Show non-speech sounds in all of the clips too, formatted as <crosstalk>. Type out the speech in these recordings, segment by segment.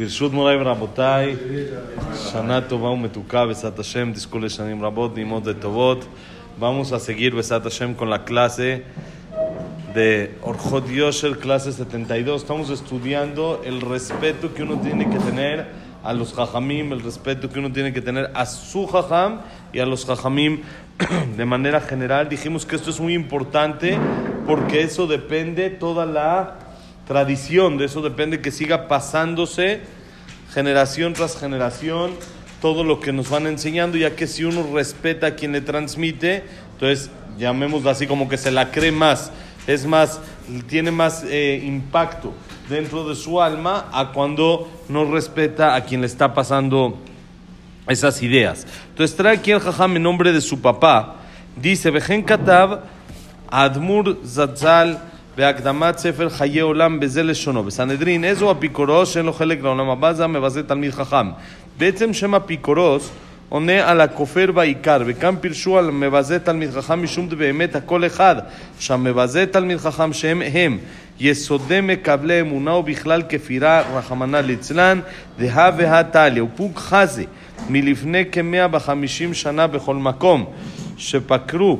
ברשות מוריי ורבותיי, שנה טובה ומתוקה, בעזרת השם, תזכו לשנים רבות, נעימות וטובות. Vamos a seguir, Besat Hashem, con la clase de Orjot Yosher, clase 72. Estamos estudiando el respeto que uno tiene que tener a los Jajamim, el respeto que uno tiene que tener a su Jajam y a los Jajamim <clears throat> de manera general. Dijimos que esto es muy importante porque eso depende toda la tradición, de eso depende que siga pasándose generación tras generación todo lo que nos van enseñando, ya que si uno respeta a quien le transmite, entonces llamémoslo así como que se la cree más, es más, tiene más eh, impacto dentro de su alma a cuando no respeta a quien le está pasando esas ideas. Entonces trae aquí el jajam en nombre de su papá, dice, Bejen Katab, Admur Zatzal, בהקדמת ספר חיי עולם בזה לשונו. בסנהדרין, איזו אפיקורוס שאין לו חלק לעולם הבא, זה המבזה תלמיד חכם. בעצם שם אפיקורוס עונה על הכופר בעיקר, וכאן פירשו על מבזה תלמיד חכם משום באמת הכל אחד, שהמבזה תלמיד חכם שהם הם יסודי מקבלי אמונה ובכלל כפירה רחמנא ליצלן, דהא והא תליא, ופוג חזי מלפני כמאה וחמישים שנה בכל מקום, שפקרו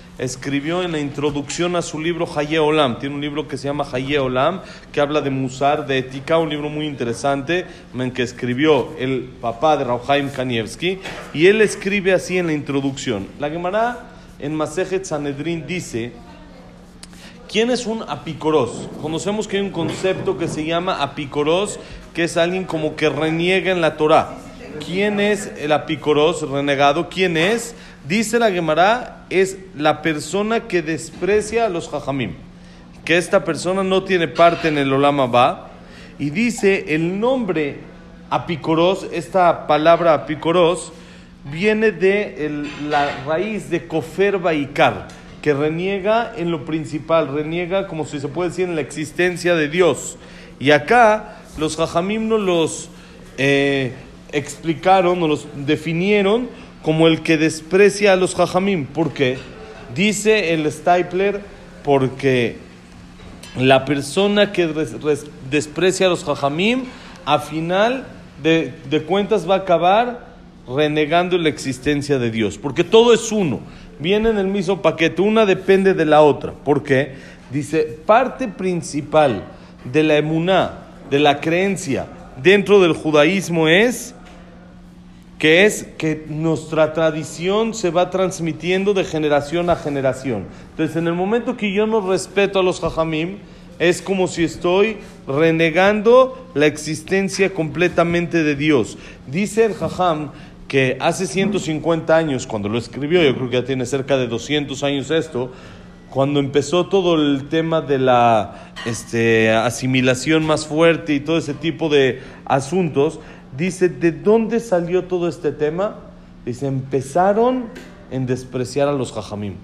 escribió en la introducción a su libro Haye Olam. Tiene un libro que se llama Haye Olam, que habla de Musar, de ética, un libro muy interesante, en que escribió el papá de Rauhaim Kanievski. Y él escribe así en la introducción. La Gemara en Masejet Sanedrin dice. ¿Quién es un apicoros? Conocemos que hay un concepto que se llama apicoros, que es alguien como que reniega en la Torah. ¿Quién es el apicoros renegado? ¿Quién es? Dice la Gemara, es la persona que desprecia a los jajamim. Que esta persona no tiene parte en el Olama Ba. Y dice el nombre apicoros, esta palabra apicoros, viene de la raíz de kofer baikar, que reniega en lo principal, reniega como si se puede decir en la existencia de Dios. Y acá los jajamim no los eh, explicaron, no los definieron como el que desprecia a los jajamim. ¿Por qué? Dice el Stapler, porque la persona que desprecia a los jajamim, a final de, de cuentas va a acabar renegando la existencia de Dios. Porque todo es uno. Viene en el mismo paquete. Una depende de la otra. ¿Por qué? Dice, parte principal de la emuná, de la creencia dentro del judaísmo es que es que nuestra tradición se va transmitiendo de generación a generación. Entonces, en el momento que yo no respeto a los jajamim, es como si estoy renegando la existencia completamente de Dios. Dice el jajam que hace 150 años, cuando lo escribió, yo creo que ya tiene cerca de 200 años esto, cuando empezó todo el tema de la este, asimilación más fuerte y todo ese tipo de asuntos, dice, ¿de dónde salió todo este tema? Dice, empezaron en despreciar a los jajamim.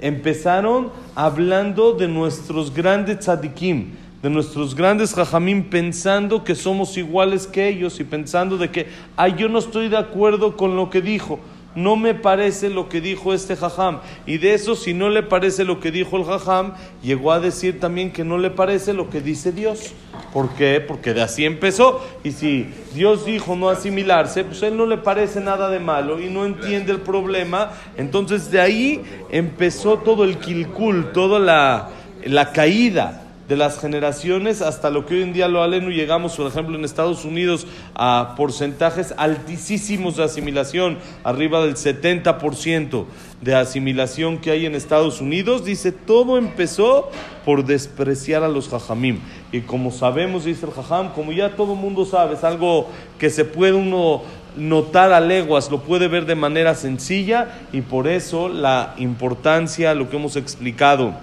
Empezaron hablando de nuestros grandes tzadikim, de nuestros grandes jajamim, pensando que somos iguales que ellos y pensando de que, ay, yo no estoy de acuerdo con lo que dijo no me parece lo que dijo este jajam. Y de eso, si no le parece lo que dijo el jajam, llegó a decir también que no le parece lo que dice Dios. ¿Por qué? Porque de así empezó. Y si Dios dijo no asimilarse, pues él no le parece nada de malo y no entiende el problema. Entonces de ahí empezó todo el kilkul, toda la, la caída de las generaciones hasta lo que hoy en día lo aleno llegamos, por ejemplo, en Estados Unidos a porcentajes altísimos de asimilación, arriba del 70% de asimilación que hay en Estados Unidos, dice, todo empezó por despreciar a los jajamim. Y como sabemos, dice el jajam, como ya todo mundo sabe, es algo que se puede uno notar a leguas, lo puede ver de manera sencilla y por eso la importancia, lo que hemos explicado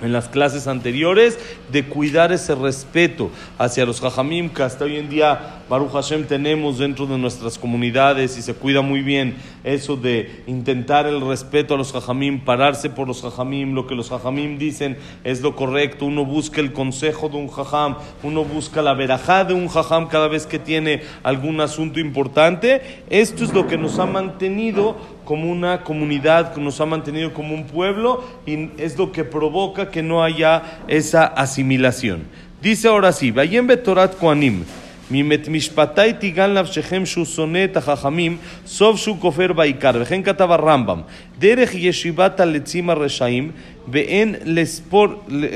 en las clases anteriores de cuidar ese respeto hacia los jajamim que hasta hoy en día Baruch Hashem tenemos dentro de nuestras comunidades y se cuida muy bien eso de intentar el respeto a los jajamim, pararse por los jajamim, lo que los jajamim dicen es lo correcto, uno busca el consejo de un jajam, uno busca la verajá de un jajam cada vez que tiene algún asunto importante, esto es lo que nos ha mantenido como una comunidad, que nos ha mantenido como un pueblo y es lo que provoca que no haya esa asimilación. Dice ahora sí, Vayem Betorat Koanim ממת משפטי תיגל נפשכם שהוא שונא את החכמים, סוף שהוא כופר בעיקר. וכן כתב הרמב"ם, דרך ישיבת הלצים הרשעים, ואין לספור,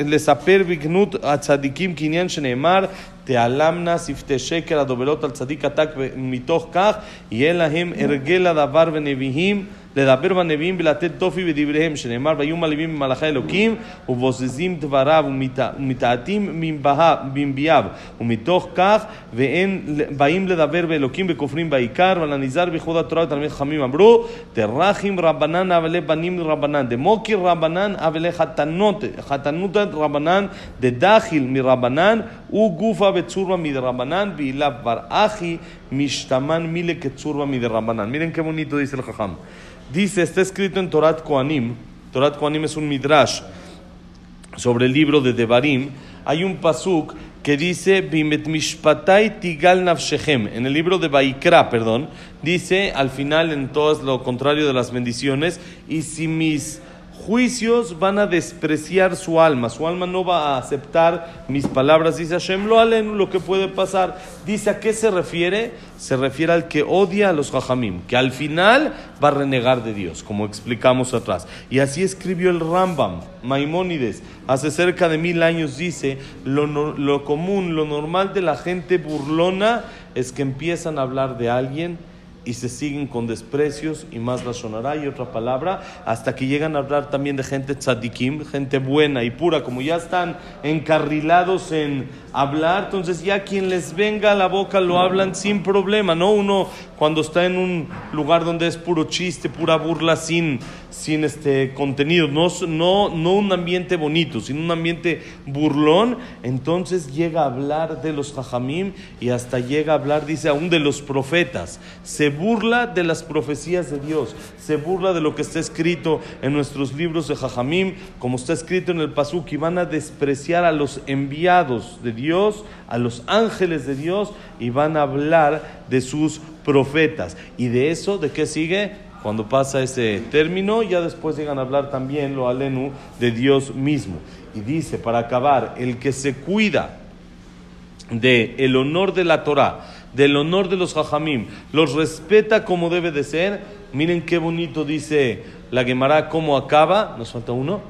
לספר בגנות הצדיקים כעניין שנאמר, תעלמנה שפתי שקר הדוברות על צדיק עתק, ומתוך כך יהיה להם הרגל הדבר ונביאים לדבר בנביאים ולתת תופי בדבריהם, שנאמר ויהיו מלווים במלאכי אלוקים ובוזזים דבריו ומתעתים בנביאיו, ומתוך כך ואין באים לדבר באלוקים וכופרים בעיקר, ועל הנזהר באיחוד התורה ותלמיד חכמים אמרו, תרחים רבנן אבלי בנים רבנן, דמוקיר רבנן אבלי חתנות, חתנותא רבנן, דדחיל מרבנן, וגופה בצורבה מדרבנן, ואילב בר אחי משתמן מילה כצורבה מדרבנן. Miren qué bonito dice el Jajam. Dice, está escrito en Torat Koanim, Torat Koanim es un midrash sobre el libro de Devarim, hay un pasuk que dice, Bimet tigal nafshechem, en el libro de Baikra, perdón, dice al final en todo lo contrario de las bendiciones, y si mis juicios van a despreciar su alma, su alma no va a aceptar mis palabras, dice Hashem, lo lo que puede pasar. Dice, ¿a qué se refiere? Se refiere al que odia a los jajamim, que al final va a renegar de Dios, como explicamos atrás. Y así escribió el Rambam, Maimónides, hace cerca de mil años, dice, lo, lo común, lo normal de la gente burlona es que empiezan a hablar de alguien, y se siguen con desprecios y más la sonará y otra palabra, hasta que llegan a hablar también de gente tzadikim, gente buena y pura, como ya están encarrilados en hablar, entonces ya quien les venga a la boca lo hablan sin problema, ¿no? Uno cuando está en un lugar donde es puro chiste, pura burla, sin, sin este contenido, no, no, no un ambiente bonito, sino un ambiente burlón, entonces llega a hablar de los jajamim y hasta llega a hablar, dice, aún de los profetas. Se burla de las profecías de Dios, se burla de lo que está escrito en nuestros libros de jajamim, como está escrito en el Pasuk, y van a despreciar a los enviados de Dios, a los ángeles de Dios, y van a hablar de sus profetas. Y de eso, ¿de qué sigue? Cuando pasa ese término, ya después llegan a hablar también lo alenu de Dios mismo. Y dice, para acabar, el que se cuida de el honor de la Torah, del honor de los hajamim, los respeta como debe de ser. Miren qué bonito dice la Gemara, cómo acaba. Nos falta uno.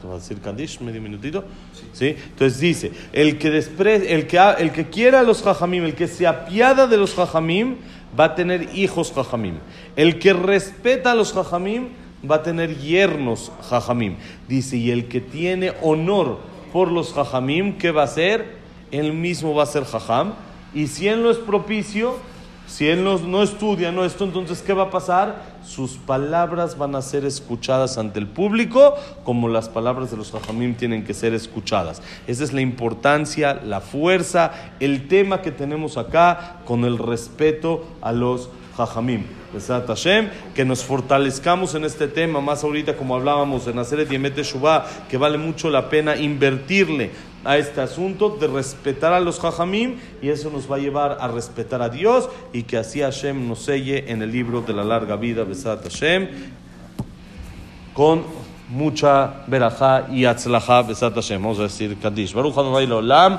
¿Te va a decir Kadish, medio minutito? Sí. Entonces dice, el que, despre, el, que, el que quiera a los hajamim, el que se apiada de los hajamim, va a tener hijos jajamim. El que respeta a los jajamim va a tener yernos jajamim. Dice, y el que tiene honor por los jajamim, ¿qué va a hacer? Él mismo va a ser jajam. Y si él no es propicio, si él no, no estudia, no esto, entonces ¿qué va a pasar? Sus palabras van a ser escuchadas ante el público como las palabras de los jajamim tienen que ser escuchadas. Esa es la importancia, la fuerza, el tema que tenemos acá con el respeto a los jajamim. Hashem, que nos fortalezcamos en este tema, más ahorita como hablábamos en hacer el Diemete Shubá, que vale mucho la pena invertirle a este asunto de respetar a los jajamim y eso nos va a llevar a respetar a Dios y que así Hashem nos selle en el libro de la larga vida, Besat Hashem, con mucha verajá y atzlajá, Besat Hashem. Vamos a decir Kadish. Baruch Adonai Olam.